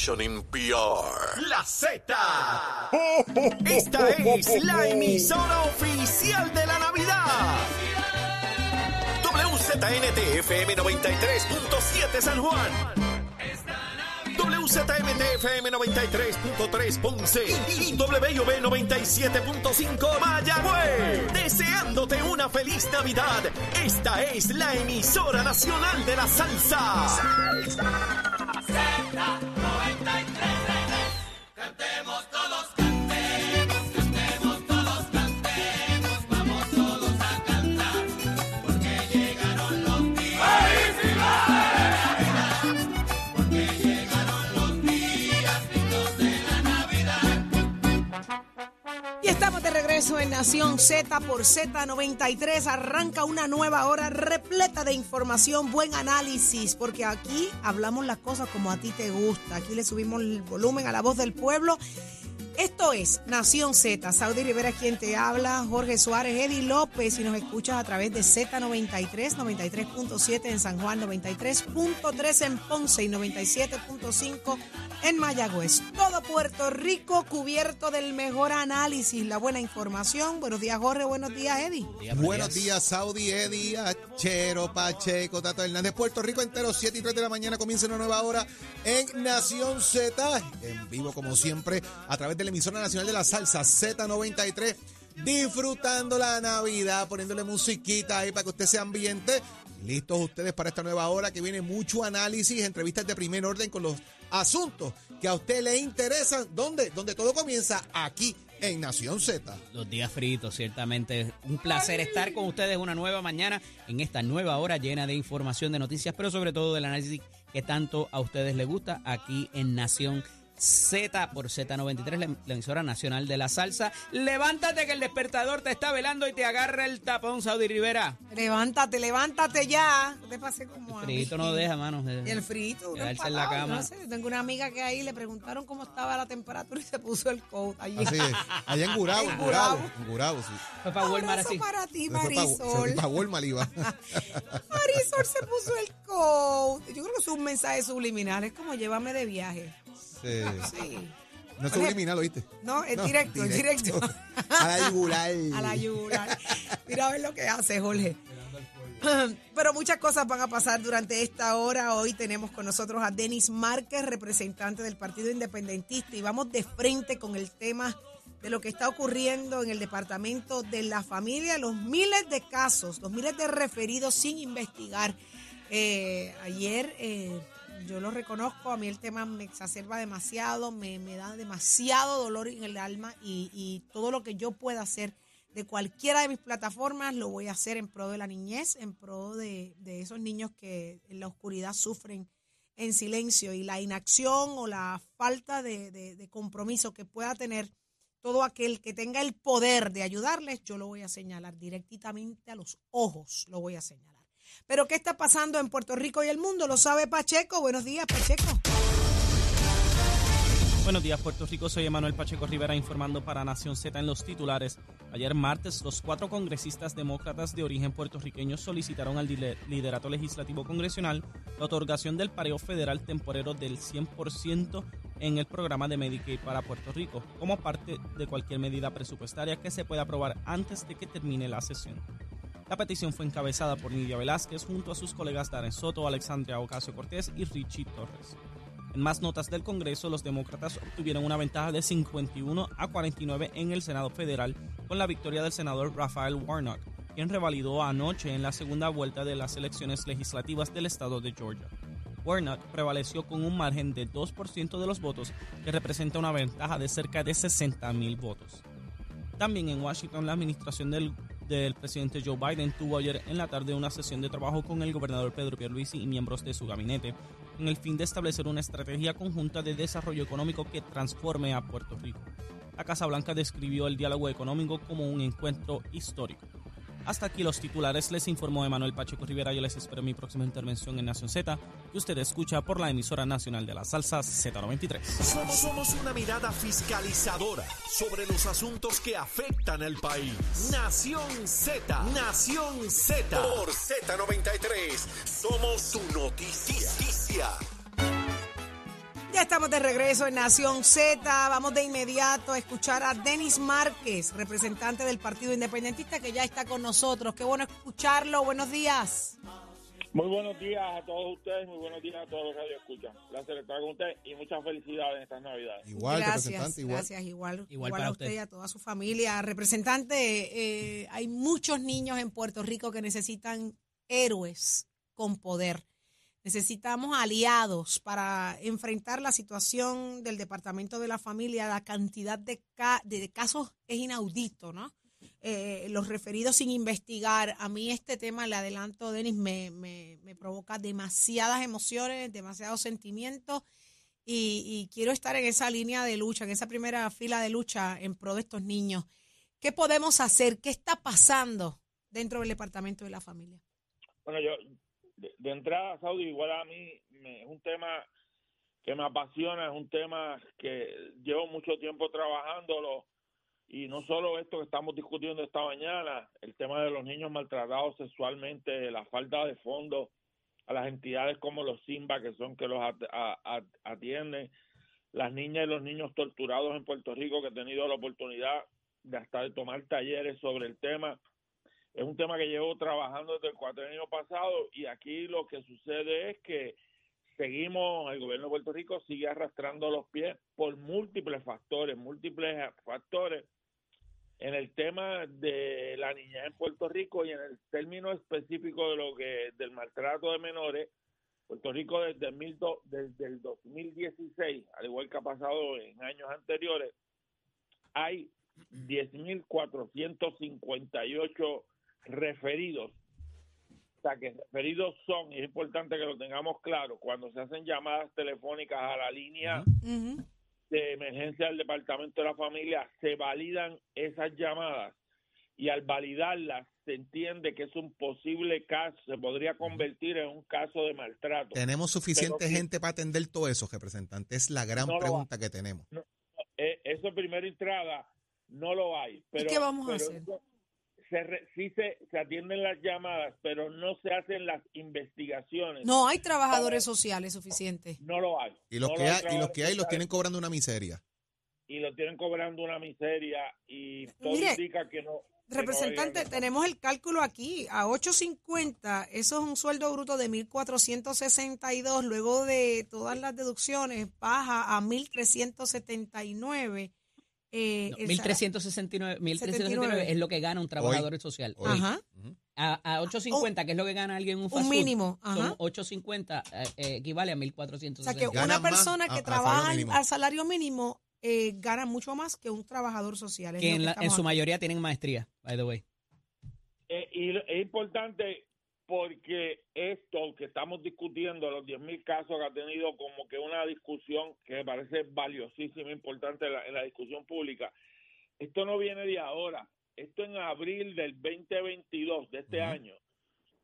Station in PR. La Z. Esta es la emisora oficial de la Navidad. WZNT-FM 93.7 San Juan. WZMT-FM 93.3 Ponce y WB 97.5 Mayagüez. Deseándote una feliz Navidad. Esta es la emisora nacional de la salsa. Y regreso en Nación Z por Z93. Arranca una nueva hora repleta de información, buen análisis, porque aquí hablamos las cosas como a ti te gusta. Aquí le subimos el volumen a la voz del pueblo. Esto es Nación Z. Saudi Rivera quien te habla, Jorge Suárez, Eddie López, y nos escuchas a través de Z93, 93.7 en San Juan, 93.3 en Ponce y 97.5 en Mayagüez. Todo Puerto Rico cubierto del mejor análisis, la buena información. Buenos días, Jorge. Buenos días, Eddie. Buenos días, Saudi, Eddie, Achero, Pacheco, Tato Hernández. Puerto Rico entero, 7 y 3 de la mañana comienza una nueva hora en Nación Z. En vivo, como siempre, a través de la emisora nacional de la salsa Z93. Disfrutando la Navidad, poniéndole musiquita ahí para que usted se ambiente. Listos ustedes para esta nueva hora que viene mucho análisis, entrevistas de primer orden con los asuntos que a usted le interesan. ¿Dónde? Donde todo comienza aquí en Nación Z. Los días fritos, ciertamente. Un placer estar con ustedes una nueva mañana en esta nueva hora llena de información, de noticias, pero sobre todo del análisis que tanto a ustedes les gusta aquí en Nación Z por Z93, la, la emisora nacional de la salsa. Levántate que el despertador te está velando y te agarra el tapón, Saudi Rivera. Levántate, levántate ya. No Te pasé como mí. Frito no deja, mano. Y el frito, Quedarse en la cama. no sé, yo tengo una amiga que ahí le preguntaron cómo estaba la temperatura y se puso el coat allí. Así es. Allá en Gurabo, en Gurabo. En Gurabo, sí. Fue para Walmart así. para ti, Marisol. Para Walmart iba. Marisol se puso el coat. Yo creo que es un mensaje subliminal. Es como llévame de viaje. Sí. Sí. No es subliminal, ¿oíste? No, es No, directo, es directo. A la yugular. A la yugular. Mira a ver lo que hace, Jorge. Pero muchas cosas van a pasar durante esta hora. Hoy tenemos con nosotros a Denis Márquez, representante del Partido Independentista, y vamos de frente con el tema de lo que está ocurriendo en el Departamento de la Familia, los miles de casos, los miles de referidos sin investigar. Eh, ayer, eh, yo lo reconozco, a mí el tema me exacerba demasiado, me, me da demasiado dolor en el alma y, y todo lo que yo pueda hacer de cualquiera de mis plataformas lo voy a hacer en pro de la niñez, en pro de, de esos niños que en la oscuridad sufren en silencio y la inacción o la falta de, de- de compromiso que pueda tener todo aquel que tenga el poder de ayudarles, yo lo voy a señalar directamente a los ojos, lo voy a señalar. Pero ¿qué está pasando en Puerto Rico y el mundo? Lo sabe Pacheco. Buenos días, Pacheco. Buenos días, Puerto Rico. Soy Emanuel Pacheco Rivera informando para Nación Z en los titulares. Ayer martes, los cuatro congresistas demócratas de origen puertorriqueño solicitaron al liderato legislativo congresional la otorgación del pareo federal temporero del 100% en el programa de Medicaid para Puerto Rico, como parte de cualquier medida presupuestaria que se pueda aprobar antes de que termine la sesión. La petición fue encabezada por Nidia Velázquez junto a sus colegas Darren Soto, Alexandria Ocasio Cortés y Richie Torres. En más notas del Congreso, los demócratas obtuvieron una ventaja de 51 a 49 en el Senado federal con la victoria del senador Rafael Warnock, quien revalidó anoche en la segunda vuelta de las elecciones legislativas del estado de Georgia. Warnock prevaleció con un margen de 2% de los votos, que representa una ventaja de cerca de 60 mil votos. También en Washington, la administración del, del presidente Joe Biden tuvo ayer en la tarde una sesión de trabajo con el gobernador Pedro Pierluisi y miembros de su gabinete, con el fin de establecer una estrategia conjunta de desarrollo económico que transforme a Puerto Rico. La Casa Blanca describió el diálogo económico como un encuentro histórico. Hasta aquí los titulares, les informó Emanuel Pacheco Rivera. Yo les espero en mi próxima intervención en Nación Z, que usted escucha por la emisora nacional de la salsa Z93. Somos, somos una mirada fiscalizadora sobre los asuntos que afectan al país. Nación Z, Nación Z. Por Z93, somos su noticia. Ya estamos de regreso en Nación Z. Vamos de inmediato a escuchar a Denis Márquez, representante del Partido Independentista, que ya está con nosotros. Qué bueno escucharlo. Buenos días. Muy buenos días a todos ustedes, muy buenos días a todos los que escuchan. Placer estar con ustedes y muchas felicidades en estas Navidades. Igual, gracias, representante, igual. gracias, igual, Igual igual, para a usted usted. y a toda su familia. Representante, eh, hay muchos niños en Puerto Rico que necesitan héroes con poder. Necesitamos aliados para enfrentar la situación del Departamento de la Familia. La cantidad de, ca- de casos es inaudito, ¿no? Eh, los referidos sin investigar. A mí este tema, le adelanto, Denis, me, me, me provoca demasiadas emociones, demasiados sentimientos y, y quiero estar en esa línea de lucha, en esa primera fila de lucha en pro de estos niños. ¿Qué podemos hacer? ¿Qué está pasando dentro del Departamento de la Familia? Bueno, yo, de, entrada, Saudi, igual a mí me- es un tema que me apasiona, es un tema que llevo mucho tiempo trabajándolo y no solo esto que estamos discutiendo esta mañana, el tema de los niños maltratados sexualmente, la falta de fondos a las entidades como los Simba, que son que los atienden, las niñas y los niños torturados en Puerto Rico, que he tenido la oportunidad de hasta de tomar talleres sobre el tema. Es un tema que llevo trabajando desde el cuatrenio pasado y aquí lo que sucede es que seguimos, el gobierno de Puerto Rico sigue arrastrando los pies por múltiples factores, múltiples factores en el tema de la niñez en Puerto Rico y en el término específico de lo que del maltrato de menores, Puerto Rico desde el, desde el 2016, al igual que ha pasado en años anteriores, hay 10.458 referidos. O sea, que referidos son, y es importante que lo tengamos claro, cuando se hacen llamadas telefónicas a la línea de emergencia del Departamento de la Familia, se validan esas llamadas y al validarlas se entiende que es un posible caso, se podría convertir en un caso de maltrato. ¿Tenemos suficiente Pero gente para atender todo eso, representante? Es la gran No pregunta que tenemos. Eh, eso primera entrada no lo hay. Pero, qué vamos a hacer? eso Se re- sí se, se atienden las llamadas, pero no se hacen las investigaciones. No hay trabajadores sociales suficientes. No lo hay. Y los, No que lo hay, y los que hay los tienen cobrando una miseria. y lo tienen cobrando una miseria y todo Mire, indica que no. que Representante, tenemos el cálculo aquí. A 8.50, eso es un sueldo bruto de 1.462. Luego de todas las deducciones, baja a 1.379. Eh, No, el 1369, 1369 79. es lo que gana un trabajador social. Hoy. Ajá. A, a 850, que es lo que gana alguien en un fast food, mínimo, ajá. Son 850, eh, eh, equivale a O 1460. sea que una persona a- que a trabaja mínimo. al salario mínimo eh, gana mucho más que un trabajador social. que en, la- en su aquí. mayoría tienen maestría, by the way. Eh, y lo- es importante porque esto que estamos discutiendo, los 10.000 casos que ha tenido como que una discusión que me parece valiosísima, importante en la, en la discusión pública, esto no viene de ahora, esto en abril del 2022 de este año,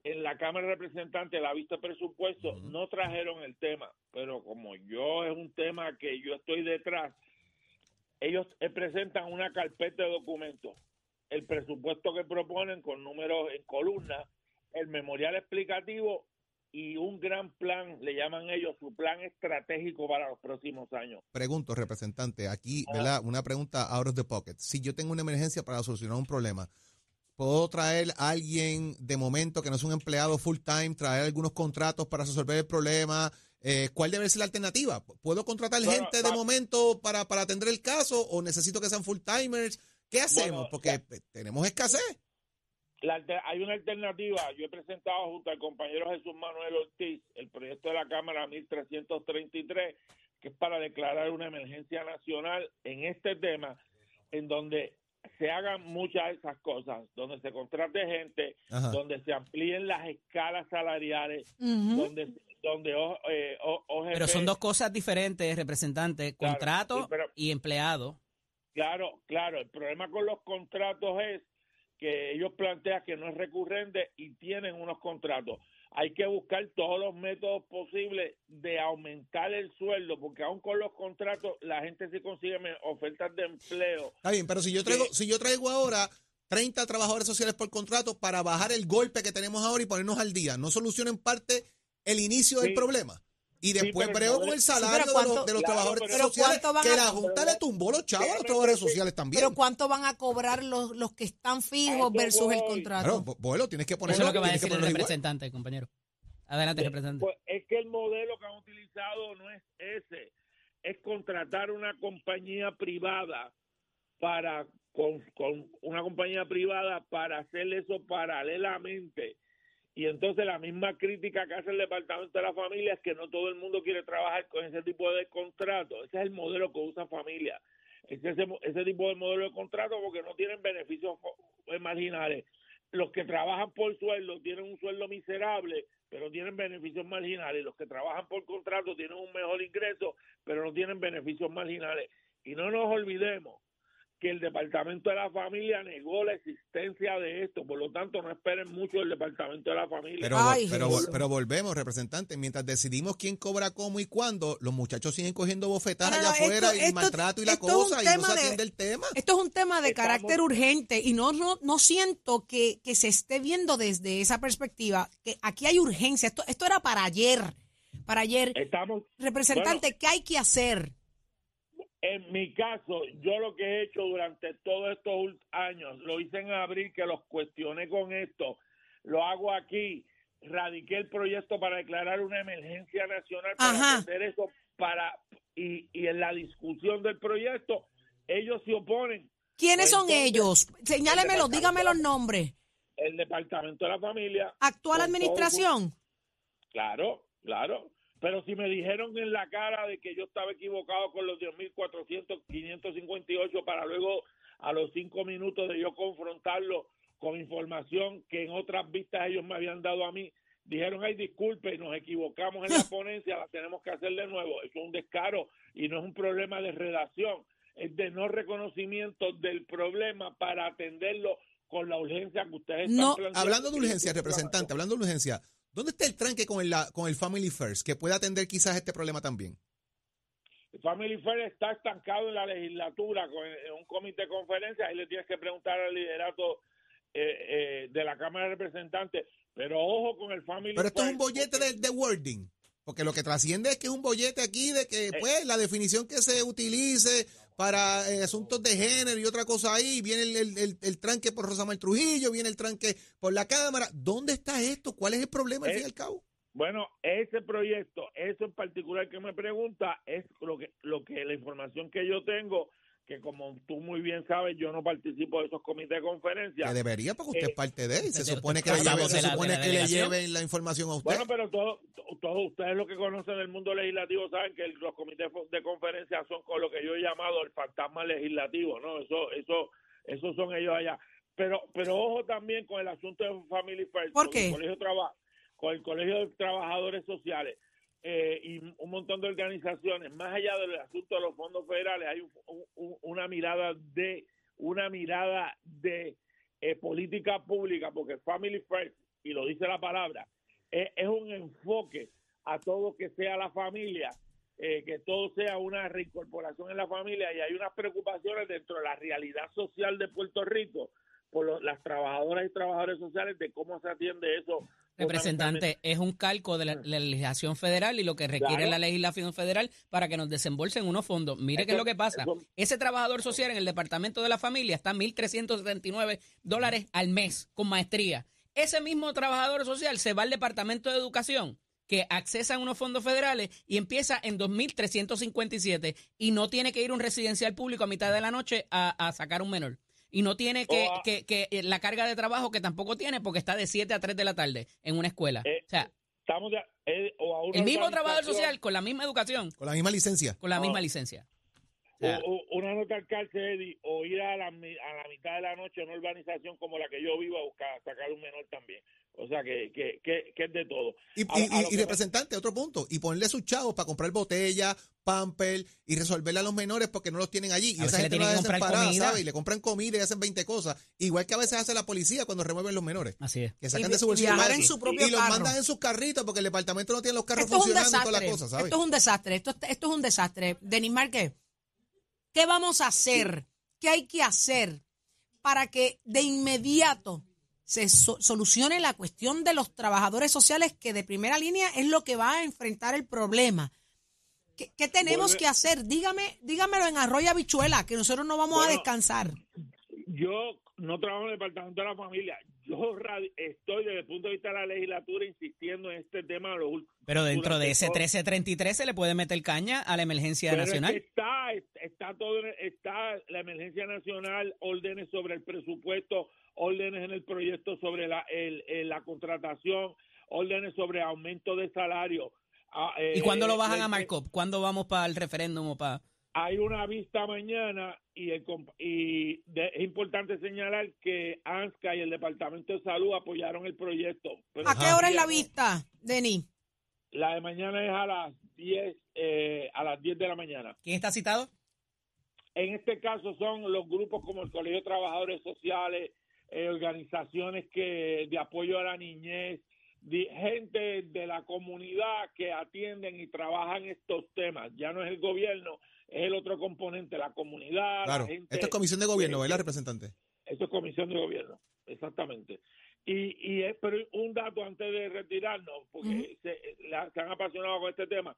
en la Cámara de Representantes, la vista presupuesto, no trajeron el tema, pero como yo es un tema que yo estoy detrás, ellos presentan una carpeta de documentos, el presupuesto que proponen con números en columna, el memorial explicativo y un gran plan, le llaman ellos su plan estratégico para los próximos años. Pregunto, representante, aquí, Ah. ¿verdad? Una pregunta out of the pocket. Si yo tengo una emergencia para solucionar un problema, ¿puedo traer a alguien de momento que no es un empleado full time, traer algunos contratos para resolver el problema? Eh, ¿Cuál debe ser la alternativa? ¿Puedo contratar Bueno, gente de momento para, para atender el caso o necesito que sean full timers? ¿Qué hacemos? Bueno, Porque ya- eh, tenemos escasez. La hay una alternativa. Yo he presentado junto al compañero Jesús Manuel Ortiz el proyecto de la Cámara 1333, que es para declarar una emergencia nacional en este tema, en donde se hagan muchas de esas cosas, donde se contrate gente, Ajá. donde se amplíen las escalas salariales, donde donde O- eh, O- OGP Pero son dos cosas diferentes, representante, Claro, contrato sí, pero- y empleado. Claro, claro. El problema con los contratos es que ellos plantean que no es recurrente y tienen unos contratos. Hay que buscar todos los métodos posibles de aumentar el sueldo, porque aún con los contratos la gente sí consigue ofertas de empleo. Está bien, pero si yo traigo, si yo traigo ahora 30 trabajadores sociales por contrato para bajar el golpe que tenemos ahora y ponernos al día, ¿no soluciona en parte el inicio del problema? Y Sí, después brego no con el Sí, salario de ¿cuánto- los, de los Claro, trabajadores sociales, ¿cuánto van que a- la Junta le tumbó los chavos a los trabajadores sociales también. Pero ¿cuánto van a cobrar los, los que están fijos eso versus el contrato? Claro, Bo- Boelo, tienes que Eso ponerlo. es lo que va a decir el igual. representante, compañero. Adelante, representante. Pues es que el modelo que han utilizado no es ese, es contratar una compañía privada para con, con una compañía privada para hacer eso paralelamente. Y entonces la misma crítica que hace el Departamento de la Familia es que no todo el mundo quiere trabajar con ese tipo de contrato. Ese es el modelo que usa familia. Ese, ese, ese tipo de modelo de contrato porque no tienen beneficios fo- marginales. Los que trabajan por sueldo tienen un sueldo miserable, pero tienen beneficios marginales. Los que trabajan por contrato tienen un mejor ingreso, pero no tienen beneficios marginales. Y no nos olvidemos que el Departamento de la Familia negó la existencia de esto. Por lo tanto, no esperen mucho del Departamento de la Familia. Pero, Ay, pero, pero volvemos, representante. Mientras decidimos quién cobra cómo y cuándo, los muchachos siguen cogiendo bofetadas allá afuera esto- y maltrato y la cosa, y no se de- atiende el tema. Esto es un tema de Estamos- carácter urgente y no, no, no siento que, que se esté viendo desde esa perspectiva, que aquí hay urgencia. Esto, esto era para ayer, para ayer. Estamos, Representante, ¿qué hay que hacer? En mi caso, yo lo que he hecho durante todos estos años, lo hice en abril, que los cuestioné con esto, lo hago aquí, radiqué el proyecto para declarar una emergencia nacional para hacer eso para y, y en la discusión del proyecto ellos se oponen. ¿Quiénes son ellos? Señálemelos, el dígame los nombres. El departamento de la familia. ¿Actual todo- administración? Claro, claro. Pero si me dijeron en la cara de que yo estaba equivocado con los 10.400, 558 para luego a los cinco minutos de yo confrontarlo con información que en otras vistas ellos me habían dado a mí, dijeron, ay, disculpe, nos equivocamos en la ponencia, la tenemos que hacer de nuevo. Eso es un descaro y no es un problema de redacción, es de no reconocimiento del problema para atenderlo con la urgencia que ustedes No, están planteando. Hablando de urgencia, representante, hablando de urgencia, ¿dónde está el tranque con el, con el Family First que puede atender quizás este problema también? Family Fair está estancado en la legislatura con en un comité de conferencia. Ahí le tienes que preguntar al liderato eh, eh, de la Cámara de Representantes. Pero ojo con el Family Pero esto es Fair, un bollete porque- de, de wording. Porque lo que trasciende es que es un bollete aquí de que, pues, la definición que se utilice para eh, asuntos de género y otra cosa ahí, viene el, el, el- el tranque por Rosamel Trujillo, viene el tranque por la Cámara. ¿Dónde está esto? ¿Cuál es el problema al Eh, fin y al cabo? Bueno, ese proyecto, eso en particular que me pregunta, es lo que, lo que la información que yo tengo, que como tú muy bien sabes, yo no participo de esos comités de conferencia. Que debería, porque usted eh, es parte de él. Se supone que, le, es la lleve- voz se supone la que le lleven la información a usted. Bueno, pero todos todos ustedes lo que conocen del mundo legislativo saben que los comités de conferencia son con lo que yo he llamado el fantasma legislativo, ¿no? Eso eso esos son ellos allá. Pero pero ojo también con el asunto de Family First. ¿Por con qué? El colegio Traba- con el Colegio de Trabajadores Sociales eh, y un montón de organizaciones. Más allá del asunto de los fondos federales, hay un- un- una mirada de una mirada de eh, política pública, porque Family First, y lo dice la palabra, es un enfoque a todo que sea la familia, eh, que todo sea una reincorporación en la familia y hay unas preocupaciones dentro de la realidad social de Puerto Rico por lo- las trabajadoras y trabajadores sociales de cómo se atiende eso. Representante, es un calco de la, la legislación federal y lo que requiere Claro. la legislación federal para que nos desembolsen unos fondos. Mire qué es lo que pasa. eso- Ese trabajador social en el Departamento de la Familia está 1.379 dólares al mes con maestría. Ese mismo trabajador social se va al Departamento de Educación que accesa a unos fondos federales y empieza en 2.357 y no tiene que ir a un residencial público a mitad de la noche a, a sacar un menor. Y no tiene que, O a- que, que, eh, la carga de trabajo que tampoco tiene porque está de 7 a 3 de la tarde en una escuela. Eh, o sea, Estamos de- eh, o a una el mismo trabajador social con la misma educación, Con la misma licencia. con la No. misma licencia. O sea, o- o una nota al cárcel Eddie, o ir a la, mi- a la mitad de la noche a una urbanización como la que yo vivo a buscar a sacar un menor también. O sea que, que, que, que es de todo. Y, A- y- a y- y representante, otro punto, y ponerle sus chavos para comprar botella, pamper y resolverle a los menores porque no los tienen allí. Y A esa gente no la que comprar desamparada, comida. ¿sabe? Y le compran comida y hacen 20 cosas. Igual que a veces hace la policía cuando remueven los menores. así es. Que sacan Y de su bolsillo más en su propio y los mandan en sus carritos porque el departamento no tiene los carros Esto es un funcionando y toda la desastre. cosa, ¿sabes? Esto es un desastre. Esto, esto es un desastre. Denis Márquez, ¿qué vamos a hacer? ¿Qué hay que hacer para que de inmediato se so- solucione la cuestión de los trabajadores sociales que de primera línea es lo que va a enfrentar el problema. ¿Qué, qué tenemos que hacer? Dígame, dígamelo en arroyo habichuela, que nosotros no vamos a descansar. Yo no trabajo en el Departamento de la Familia. Yo estoy desde el punto de vista de la legislatura insistiendo en este tema. Los Pero dentro de ese todo- 1333 se le puede meter caña a la emergencia Pero es nacional. que está, está todo, está la emergencia nacional, órdenes sobre el presupuesto, órdenes en el proyecto sobre la, el- el- la contratación, órdenes sobre aumento de salario. Ah, ¿Y cuándo lo eh, bajan a Markup? ¿Cuándo vamos para el referéndum o para...? Hay una vista mañana y, el, y de- es importante señalar que ANSCA y el Departamento de Salud apoyaron el proyecto. Pero ¿A qué hora es la vista, Denis? La de mañana es a las 10, eh, a las 10 de la mañana. ¿Quién está citado? En este caso son los grupos como el Colegio de Trabajadores Sociales, eh, organizaciones que de apoyo a la niñez, gente de la comunidad que atienden y trabajan estos temas. Ya no es el gobierno, es el otro componente, la comunidad. Claro. la gente, Esto es comisión de gobierno, ¿verdad, representante? Eso es comisión de gobierno, exactamente. Y, y es, pero un dato antes de retirarnos, porque se, la- se han apasionado con este tema.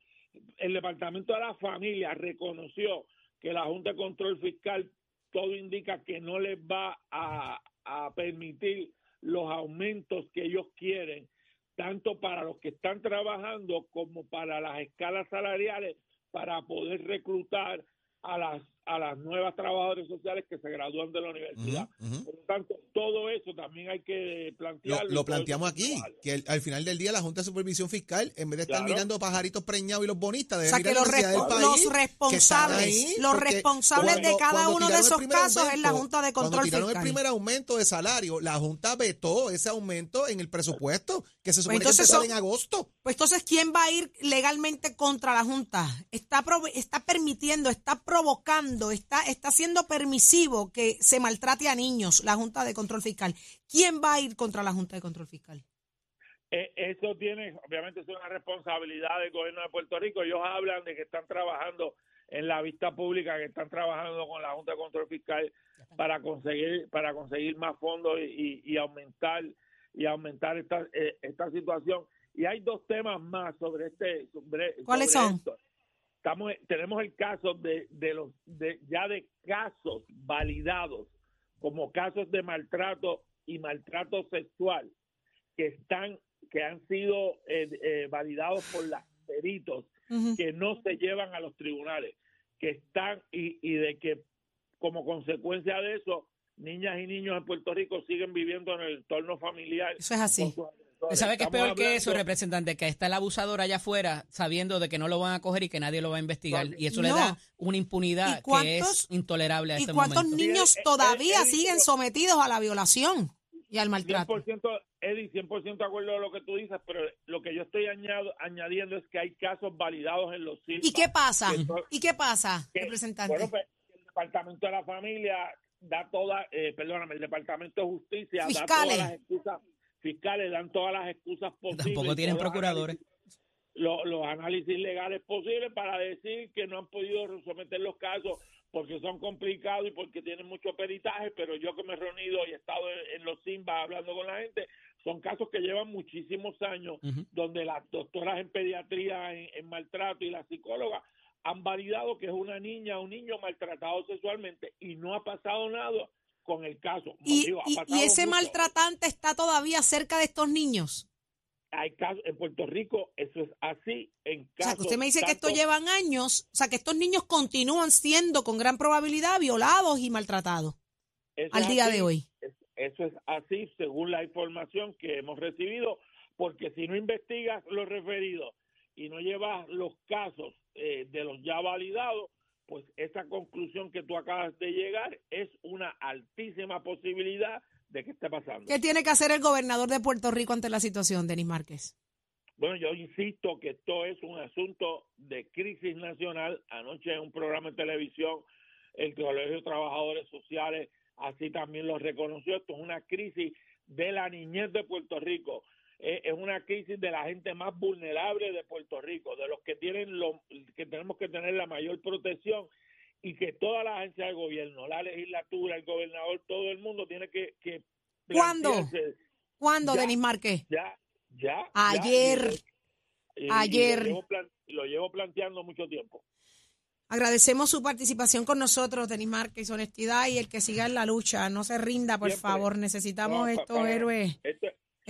El Departamento de la Familia reconoció que la Junta de Control Fiscal todo indica que no les va a, a permitir los aumentos que ellos quieren, tanto para los que están trabajando como para las escalas salariales, para poder reclutar a las a las nuevas trabajadoras sociales que se gradúan de la universidad. Por lo tanto, todo eso también hay que Lo, plantearlo. lo planteamos aquí, que el- al final del día la Junta de Supervisión Fiscal, en vez de estar Claro. mirando pajaritos preñados y los bonistas, O debe sea, mirar que los, del país, los responsables, ahí, los porque responsables de cuando- cada cuando uno de esos casos es la Junta de Cuando Control tiraron Fiscal. el primer aumento de salario, la Junta vetó ese aumento en el presupuesto, que se supone entonces que empezaba en agosto. Pues entonces, ¿quién va a ir legalmente contra la Junta? Está, está permitiendo, está provocando, está, está siendo permisivo que se maltrate a niños la Junta de Control Fiscal. ¿Quién va a ir contra la Junta de Control Fiscal? Eh, eso tiene, obviamente, es una responsabilidad del gobierno de Puerto Rico. Ellos hablan de que están trabajando en la vista pública, que están trabajando con la Junta de Control Fiscal para conseguir para conseguir más fondos y, y- y aumentar y aumentar esta eh, esta situación. Y hay dos temas más sobre este sobre, ¿Cuáles sobre son? esto. Estamos tenemos el caso de, de los de ya de casos validados como casos de maltrato y maltrato sexual que están que han sido eh, eh, validados por las peritos que no se llevan a los tribunales que están y, y de que como consecuencia de eso niñas y niños en Puerto Rico siguen viviendo en el entorno familiar Eso es así. con sus agresores. ¿Sabe qué es peor que eso, hablando- representante? Que está el abusador allá afuera sabiendo de que no lo van a coger y que nadie lo va a investigar. Y eso le No. da una impunidad ¿Y que cuántos- es intolerable a ¿Y este cuántos momento. niños Sí, eh, todavía eh, siguen sometidos a la violación y al maltrato? 100%, Eddie, 100% de acuerdo de lo que tú dices, pero lo que yo estoy añado- añadiendo es que hay casos validados en los ¿Y qué pasa? Que ¿Y qué pasa, que- representante? Bueno, pues, el Departamento de la Familia da toda, eh, perdóname, el Departamento de Justicia Fiscales. da todas las excusas, fiscales dan todas las excusas posibles. Tampoco tienen procuradores. análisis- los análisis legales posibles para decir que no han podido someter los casos porque son complicados y porque tienen mucho peritaje, pero yo que me he reunido y he estado en, los SIMBA hablando con la gente, son casos que llevan muchísimos años donde las doctoras en pediatría, en, en maltrato y las psicólogas han validado que es una niña o un niño maltratado sexualmente y no ha pasado nada con el caso. ¿Y, Digo, y- ese mucho. maltratante está todavía cerca de estos niños? Hay casos en Puerto Rico, eso es así en O sea, que usted me dice que esto llevan años, o sea, que estos niños continúan siendo con gran probabilidad violados y maltratados al día así, de hoy. es- Eso es así según la información que hemos recibido, porque si no investigas los referidos y no llevas los casos eh, de los ya validados, pues esa conclusión que tú acabas de llegar es una altísima posibilidad de que esté pasando. ¿Qué tiene que hacer el gobernador de Puerto Rico ante la situación, Denis Márquez? Bueno, yo insisto que esto es un asunto de crisis nacional. Anoche en un programa de televisión, el Colegio de Trabajadores Sociales así también lo reconoció. Esto es una crisis de la niñez de Puerto Rico. Es una crisis de la gente más vulnerable de Puerto Rico, de los que tienen lo, que tenemos que tener la mayor protección y que toda la agencia del gobierno, la legislatura, el gobernador, todo el mundo tiene que, que ¿Cuándo? ¿Cuándo, Ya. Denis Márquez? Ya, ya. Ayer. ya, y- y- y Ayer. lo llevo, plan- lo llevo planteando mucho tiempo. Agradecemos su participación con nosotros, Denis Márquez, honestidad y el que siga en la lucha. No se rinda, por Siempre. favor. Necesitamos No, estos para- héroes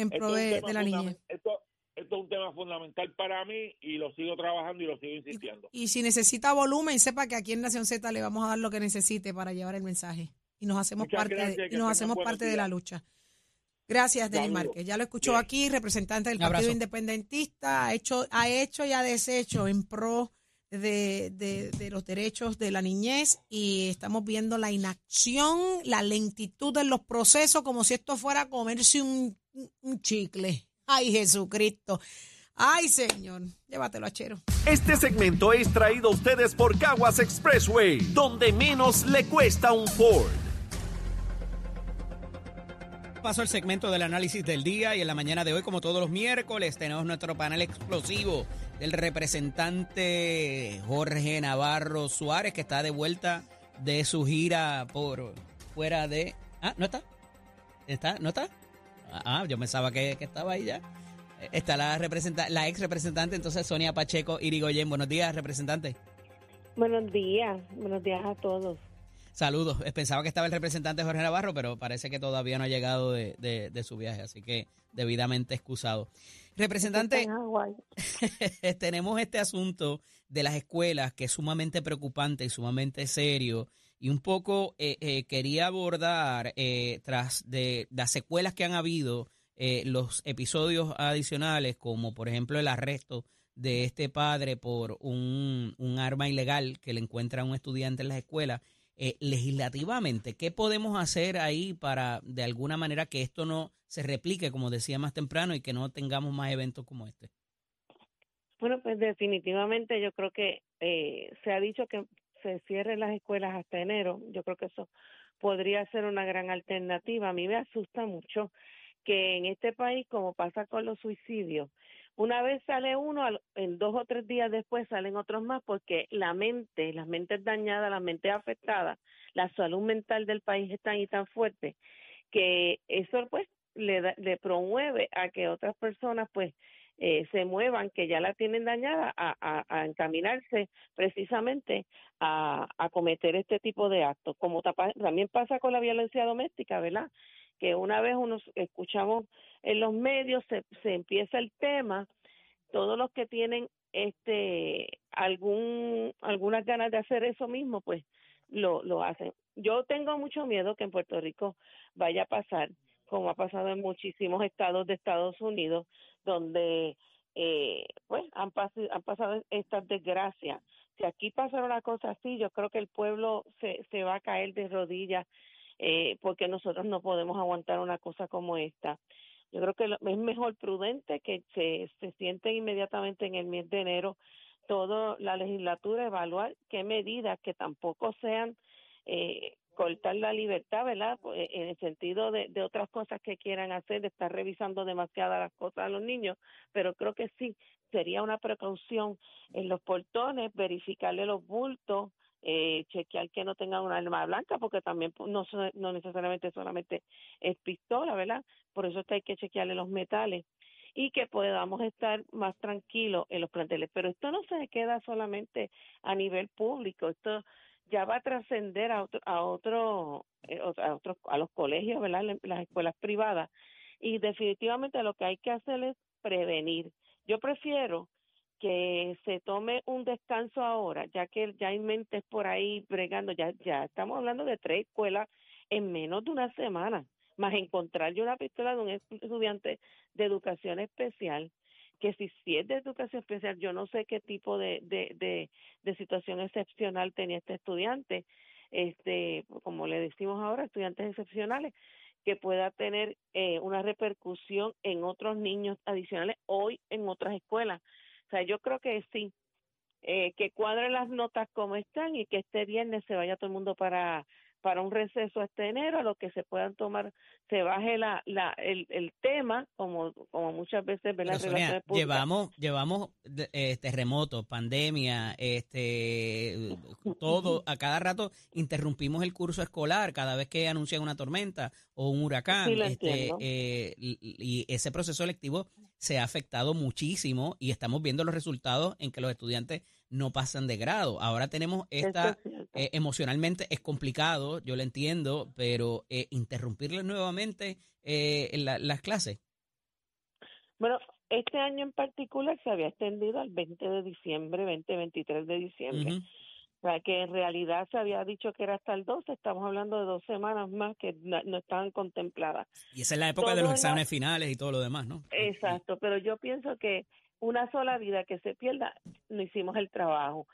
en pro de, la niñez. Esto, esto es un tema fundamental para mí y lo sigo trabajando y lo sigo insistiendo. Y si necesita volumen, sepa que aquí en Nación Z le vamos a dar lo que necesite para llevar el mensaje. Y nos hacemos Muchas parte, gracias, de, y nos hacemos parte de la lucha. Gracias, Denis. Márquez. Ya lo escuchó Bien. aquí, representante del Partido. Independentista, ha hecho, ha hecho y ha deshecho en pro de, de- de los derechos de la niñez y estamos viendo la inacción, la lentitud en los procesos, como si esto fuera a comerse un, un chicle. Ay, Jesucristo. Ay, Señor. Llévatelo a Chero. Este segmento es traído a ustedes por Caguas Expressway, donde menos le cuesta un Ford. Paso el segmento del análisis del día y en la mañana de hoy, como todos los miércoles, tenemos nuestro panel explosivo del representante Jorge Navarro Suárez, que está de vuelta de su gira por fuera de... Ah, ¿no está? ¿Está? ¿No está? Ah, yo pensaba que, que estaba ahí ya. Está la, representa la ex representante, entonces Sonia Pacheco Irigoyen. Buenos días, representante. Buenos días, buenos días a todos. Saludos. Eh, Pensaba que estaba el representante Jorge Navarro, pero parece que todavía no ha llegado de, de- de su viaje, así que debidamente excusado. Representante, tenemos este asunto de las escuelas que es sumamente preocupante y sumamente serio. Y un poco eh, eh, quería abordar, eh, tras de las secuelas que han habido, los episodios adicionales, como por ejemplo el arresto de este padre por un, un arma ilegal que le encuentra a un estudiante en las escuelas. Legislativamente, ¿qué podemos hacer ahí para de alguna manera que esto no se replique, como decía más temprano, y que no tengamos más eventos como este? Bueno, pues definitivamente yo creo que se ha dicho que se cierren las escuelas hasta enero. Yo creo que eso podría ser una gran alternativa. A mí me asusta mucho que en este país, como pasa con los suicidios, una vez sale uno, en dos o tres días después salen otros más, porque la mente, las mentes dañadas, las mentes afectadas, la salud mental del país es tan tan fuerte que eso pues le, da- le promueve a que otras personas pues eh, se muevan, que ya la tienen dañada, a, a, a encaminarse precisamente a, a cometer este tipo de actos. Como también pasa con la violencia doméstica, ¿verdad? Que una vez unos escuchamos en los medios, se, se empieza el tema, todos los que tienen este algún algunas ganas de hacer eso mismo, pues lo, lo hacen. Yo tengo mucho miedo que en Puerto Rico vaya a pasar, como ha pasado en muchísimos estados de Estados Unidos, donde eh, pues han, pas- han pasado estas desgracias. Si aquí pasara una cosa así, yo creo que el pueblo se, se va a caer de rodillas eh, porque nosotros no podemos aguantar una cosa como esta. Yo creo que es mejor prudente que se, se sienten inmediatamente en el mes de enero toda la legislatura evaluar qué medidas que tampoco sean eh, cortar la libertad, ¿verdad? Pues, eh, En el sentido de, otras cosas que quieran hacer, de estar revisando demasiadas las cosas a los niños, pero creo que sí, sería una precaución en los portones, verificarle los bultos, eh, chequear que no tengan una arma blanca, porque también pues, no, no necesariamente solamente es pistola, ¿verdad? Por eso hay que chequearle los metales y que podamos estar más tranquilos en los planteles. Pero esto no se queda solamente a nivel público, esto ya va a trascender a otro, a otro, eh, a otros, a los colegios, ¿verdad? La- Las escuelas privadas. Y definitivamente lo que hay que hacer es prevenir. Yo prefiero que se tome un descanso ahora, ya que ya hay mentes por ahí bregando, ya, ya estamos hablando de tres escuelas en menos de una semana, más encontrarle una pistola de un estudiante de educación especial, que si, es de educación especial, yo no sé qué tipo de, de, de, de situación excepcional tenía este estudiante, este, como le decimos ahora, estudiantes excepcionales, que pueda tener eh, una repercusión en otros niños adicionales hoy en otras escuelas. O sea, yo creo que sí, eh, que cuadren las notas como están y que este viernes se vaya todo el mundo para, para un receso este enero, a lo que se puedan tomar, se baje la, la, el, el tema, como, como muchas veces ve las relaciones públicas. Llevamos, llevamos eh, terremotos, pandemia, este, todo, a cada rato interrumpimos el curso escolar cada vez que anuncian una tormenta o un huracán. este, eh, y ese proceso electivo se ha afectado muchísimo y estamos viendo los resultados en que los estudiantes no pasan de grado. Ahora tenemos esta, eh, emocionalmente es complicado, yo lo entiendo, pero eh, interrumpirles nuevamente eh, las clases. Bueno, este año en particular se había extendido al 20 de diciembre, 20, 23 de diciembre. O sea, que en realidad se había dicho que era hasta el 12, estamos hablando de dos semanas más que no, estaban contempladas. Y esa es la época de los exámenes finales y todo lo demás, ¿no? Exacto, pero yo pienso que una sola vida que se pierda, no hicimos el trabajo.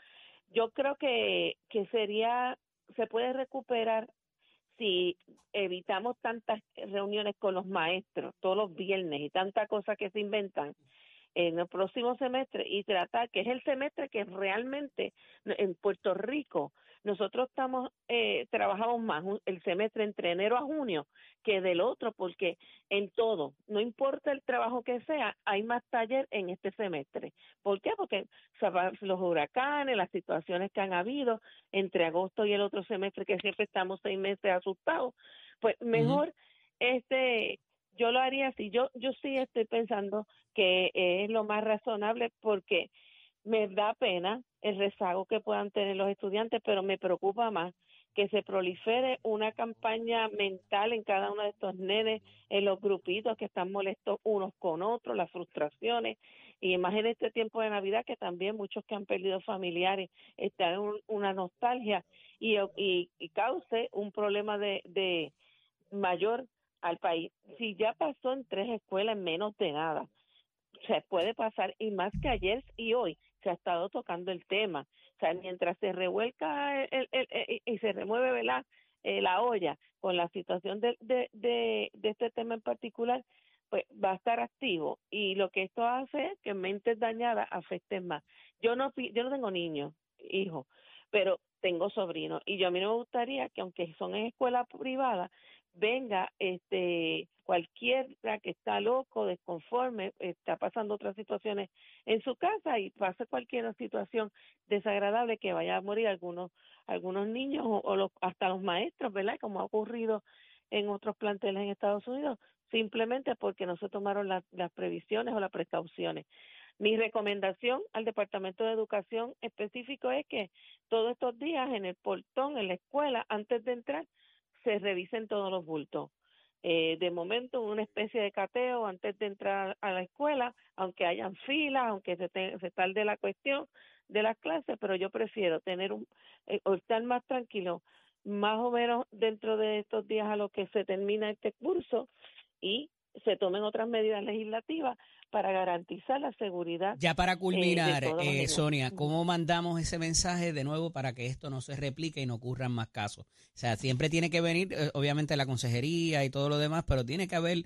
Yo creo que, que sería, se puede recuperar si evitamos tantas reuniones con los maestros todos los viernes y tantas cosas que se inventan en el próximo semestre y tratar que es el semestre que realmente en Puerto Rico nosotros estamos eh, trabajamos más el semestre entre enero a junio que del otro porque en todo no importa el trabajo que sea hay más taller en este semestre ¿por qué? porque los huracanes las situaciones que han habido entre agosto y el otro semestre que siempre estamos seis meses asustados pues mejor este yo lo haría así. Yo, yo sí estoy pensando que es lo más razonable porque me da pena el rezago que puedan tener los estudiantes, pero me preocupa más que se prolifere una campaña mental en cada uno de estos nenes, en los grupitos que están molestos unos con otros, las frustraciones, y más en este tiempo de Navidad que también muchos que han perdido familiares están en una nostalgia y, y, y cause un problema de, de mayor al país. Si ya pasó en tres escuelas en menos de nada, se puede pasar, y más que ayer y hoy se ha estado tocando el tema. O sea, mientras se revuelca el, y se remueve. Eh, la olla con la situación de, de, de, este tema en particular, pues va a estar activo. Y lo que esto hace es que mentes dañadas afecten más. Yo no, yo no tengo niños, hijos, pero tengo sobrinos. Y yo a mí no me gustaría que, aunque son en escuela privada, venga este cualquiera que está loco, desconforme, está pasando otras situaciones en su casa y pase cualquier situación desagradable que vaya a morir algunos algunos niños o, hasta los maestros, ¿verdad? Como ha ocurrido en otros planteles en Estados Unidos, simplemente porque no se tomaron las previsiones o las precauciones. Mi recomendación al Departamento de Educación específico es que todos estos días en el portón, en la escuela, antes de entrar, se revisen todos los bultos. Eh, de momento, una especie de cateo antes de entrar a la escuela, aunque hayan filas, aunque se, se tarde la cuestión de las clases, pero yo prefiero tener un, eh, o estar más tranquilo, más o menos dentro de estos días a lo que se termina este curso y se tomen otras medidas legislativas para garantizar la seguridad. Ya para eh, culminar, eh, Sonia, ¿cómo mandamos ese mensaje de nuevo para que esto no se replique y no ocurran más casos? O sea, siempre tiene que venir, eh, obviamente, la consejería y todo lo demás, pero tiene que haber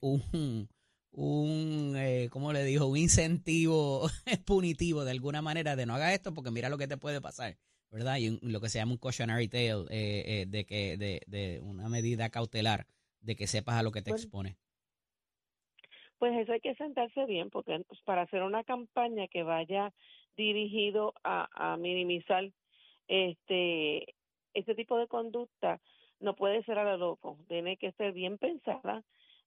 un, un ¿cómo le digo? Un incentivo punitivo de alguna manera de no haga esto porque mira lo que te puede pasar. ¿Verdad? Y lo que se llama un cautionary tale de que de, de una medida cautelar de que sepas a lo que te expone pues eso hay que sentarse bien, porque pues, para hacer una campaña que vaya dirigido a, minimizar este este tipo de conducta no puede ser a lo loco, tiene que ser bien pensada,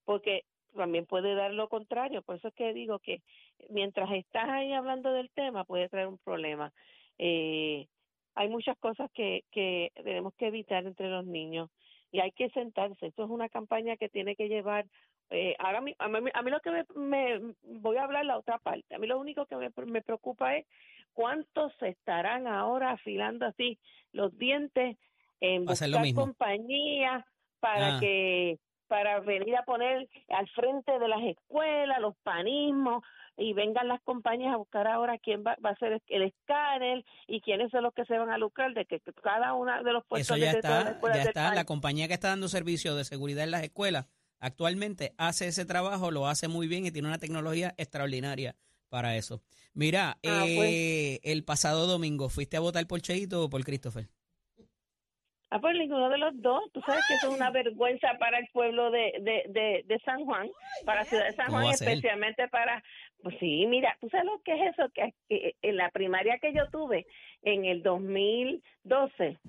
porque también puede dar lo contrario. Por eso es que digo que mientras estás ahí hablando del tema puede traer un problema. Eh, hay muchas cosas que, que tenemos que evitar entre los niños y hay que sentarse. Esto es una campaña que tiene que llevar eh, ahora a mí, a mí, lo que me, voy a hablar la otra parte. A mí lo único que me, me preocupa es cuántos se estarán ahora afilando así los dientes en buscar compañías para ah. que para venir a poner al frente de las escuelas los panismos y vengan las compañías a buscar ahora quién va, va a ser el escáner y quiénes son los que se van a lucrar de que cada una de los puestos Eso ya está, ya está. La compañía que está dando servicio de seguridad en las escuelas actualmente hace ese trabajo, lo hace muy bien y tiene una tecnología extraordinaria para eso. Mira, ah, pues. eh, el pasado domingo, ¿fuiste a votar por Cheito o por Christopher? Ah, pues ninguno de los dos. Tú sabes que eso es una vergüenza para el pueblo de, de, de, de San Juan, para la ciudad de San ¿Cómo Juan, especialmente para... Pues sí, mira, ¿tú sabes lo que es eso? Que, que en la primaria que yo tuve en el 2012,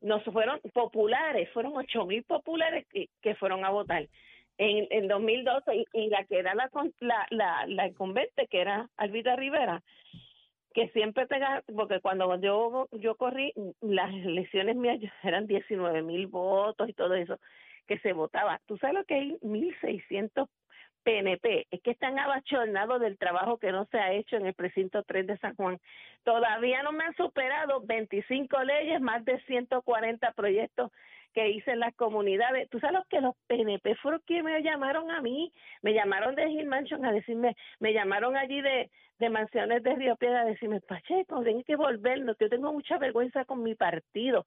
nos fueron populares, fueron ocho mil populares que, que fueron a votar en, en 2012 y, y la que era la, la, la, la incumbente, que era Alvita Rivera, que siempre pega, porque cuando yo yo corrí, las elecciones mías eran 19 mil votos y todo eso que se votaba. ¿Tú sabes lo que hay? 1.600 PNP. Es que están abachornados del trabajo que no se ha hecho en el precinto 3 de San Juan. Todavía no me han superado 25 leyes, más de 140 proyectos que hice en las comunidades. Tú sabes que los PNP fueron quienes me llamaron a mí, me llamaron de Hill Mansion a decirme, me llamaron allí de, de Mansiones de Río Piedra a decirme, Pacheco, tienes que volvernos, yo tengo mucha vergüenza con mi partido.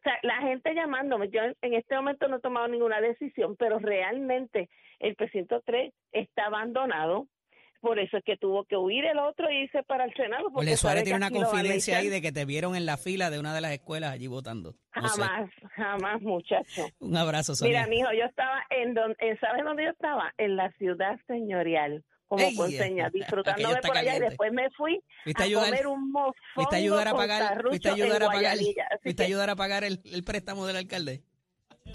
O sea, la gente llamándome, yo en- este momento no he tomado ninguna decisión, pero realmente el precinto 3 está abandonado. Por eso es que tuvo que huir el otro y irse para el Senado. porque Suárez tiene una confidencia ahí de que te vieron en la fila de una de las escuelas allí votando. No sé. Jamás, jamás, muchacho. Un abrazo, Sonia. Mira, mijo, yo estaba en donde, ¿sabes dónde yo estaba? En la ciudad señorial, como Ey, conseña, aquello disfrutándome por allá y después me fui ¿Fuiste a ayudar? comer un mofongo ¿Fuiste a ayudar a con pagar, a ayudar a pagar, que- ayudar a pagar el, el préstamo del alcalde?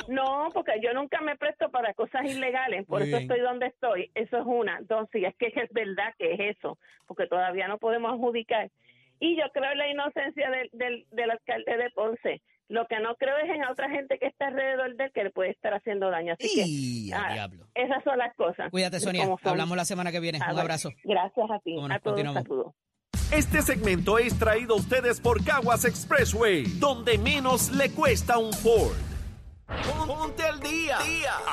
No, porque yo nunca me presto para cosas ilegales, por Muy eso bien. estoy donde estoy. Eso es una. Dos, sí, es que es verdad que es eso, porque todavía no podemos adjudicar. Y yo creo en la inocencia del, del, del alcalde de Ponce. Lo que no creo es en otra gente que está alrededor de él que le puede estar haciendo daño. Así Y que a ah, diablo. esas son las cosas. Cuídate, Sonia. Hablamos la semana que viene. Un abrazo. Gracias a ti. Cómo no, a todos saludos. Este segmento es traído a ustedes por Caguas Expressway, donde menos le cuesta un Ford. Ponte al día.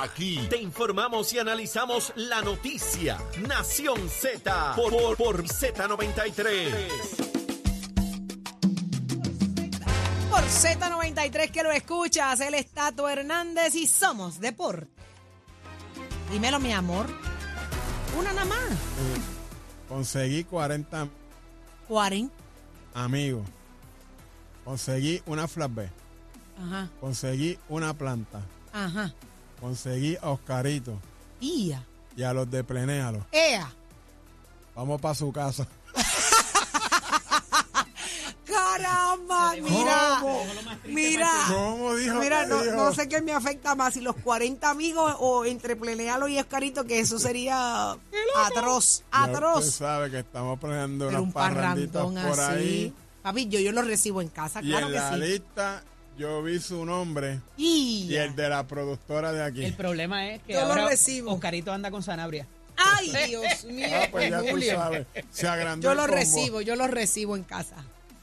Aquí te informamos y analizamos la noticia. Nación Z por, por, por Z93. Por Z93 que lo escuchas, el Estato Hernández y somos Deporte. Dímelo, mi amor. Una nada más. Conseguí 40 40. amigos. Conseguí una flatbed. Ajá, Conseguí una planta. ajá. Conseguí a Oscarito Ia. y a los de Plenéalo. Ea. Vamos para su casa. Caramba, mira. Mira. ¿Cómo dijo? Mira, ¿Qué no, dijo? no sé qué me afecta más, si los 40 amigos o entre Plenealo y Escarito, que eso sería atroz, atroz. Usted sabe que estamos planeando Pero unas un parranditas por así. ahí. Papi, yo, yo lo recibo en casa, Y claro en que la sí. lista yo vi su nombre Y, y el de la productora de aquí. El problema es que Yo lo recibo. Oscarito anda con Sanabria. Ay, Dios mío, Ah, pues ya tú sabes. Se agrandó Yo el lo combo. recibo, yo lo recibo en casa.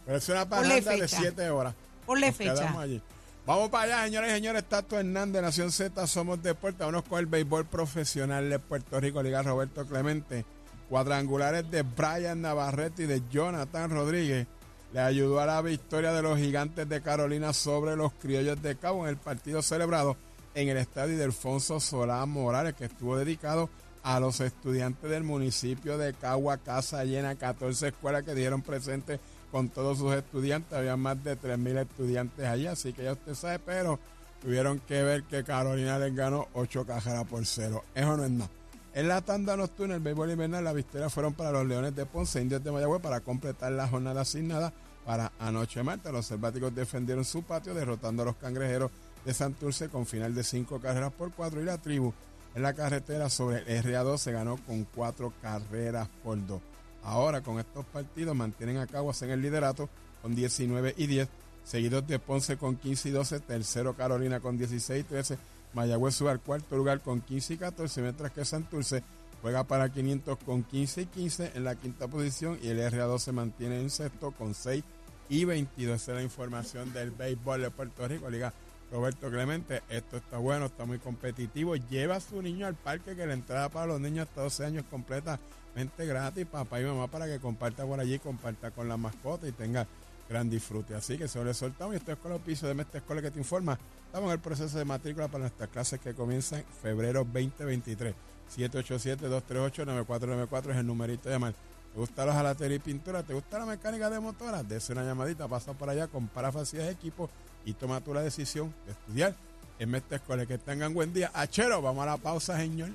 Pero es una parranda de fecha. 7 horas. Ponle Nos fecha. allí. Vamos para allá, señores y señores. Tato Hernández, Nación Z, somos deporte. Vámonos con el béisbol profesional de Puerto Rico, Liga Roberto Clemente. Cuadrangulares de Brian Navarrete y de Jonathan Rodríguez. Le ayudó a la victoria de los gigantes de Carolina sobre los criollos de Cabo en el partido celebrado en el estadio de Alfonso Solá Morales, que estuvo dedicado a los estudiantes del municipio de Cagua, Casa Llena, 14 escuelas que dieron presente con todos sus estudiantes. Había más de 3.000 estudiantes allí, así que ya usted sabe, pero tuvieron que ver que Carolina les ganó 8 cajas por cero. Eso no es nada. En la tanda nocturna, el béisbol invernal, la victoria fueron para los Leones de Ponce, Indios de Mayagüez, para completar la jornada asignada para anoche martes. Los selváticos defendieron su patio, derrotando a los cangrejeros de Santurce con final de 5 carreras por 4 y la tribu en la carretera sobre el RA2 se ganó con 4 carreras por 2. Ahora con estos partidos mantienen a Caguas en el liderato con 19 y 10, seguidos de Ponce con 15 y 12, tercero Carolina con 16 y 13, Mayagüez sube al cuarto lugar con 15 y 14, mientras que Santurce juega para 500 con 15 y 15 en la quinta posición y el RA2 se mantiene en sexto con 6 y 22. Esa es la información del béisbol de Puerto Rico, Liga Roberto Clemente. Esto está bueno, está muy competitivo. Lleva a su niño al parque, que la entrada para los niños hasta 12 años completamente gratis, papá y mamá, para que comparta por allí, comparta con la mascota y tenga gran disfrute. Así que le soltamos y esto es con los pisos de esta escuela que te informa. Estamos en el proceso de matrícula para nuestras clases que comienzan en febrero 2023. 787-238-9494 es el numerito de llamar. ¿Te gusta la jalatería y pintura? ¿Te gusta la mecánica de motoras? Dese una llamadita, pasa por allá, compara facilidades de equipo y toma tú la decisión de estudiar en Mestre Escuela. Que tengan buen día. Achero, vamos a la pausa, señor.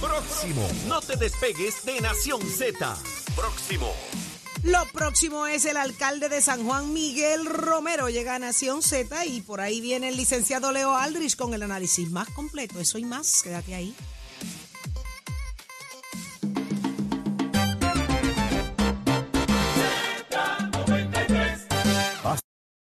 Próximo. No te despegues de Nación Z. Próximo. Lo próximo es el alcalde de San Juan, Miguel Romero. Llega a Nación Z y por ahí viene el licenciado Leo Aldrich con el análisis más completo. Eso y más. Quédate ahí.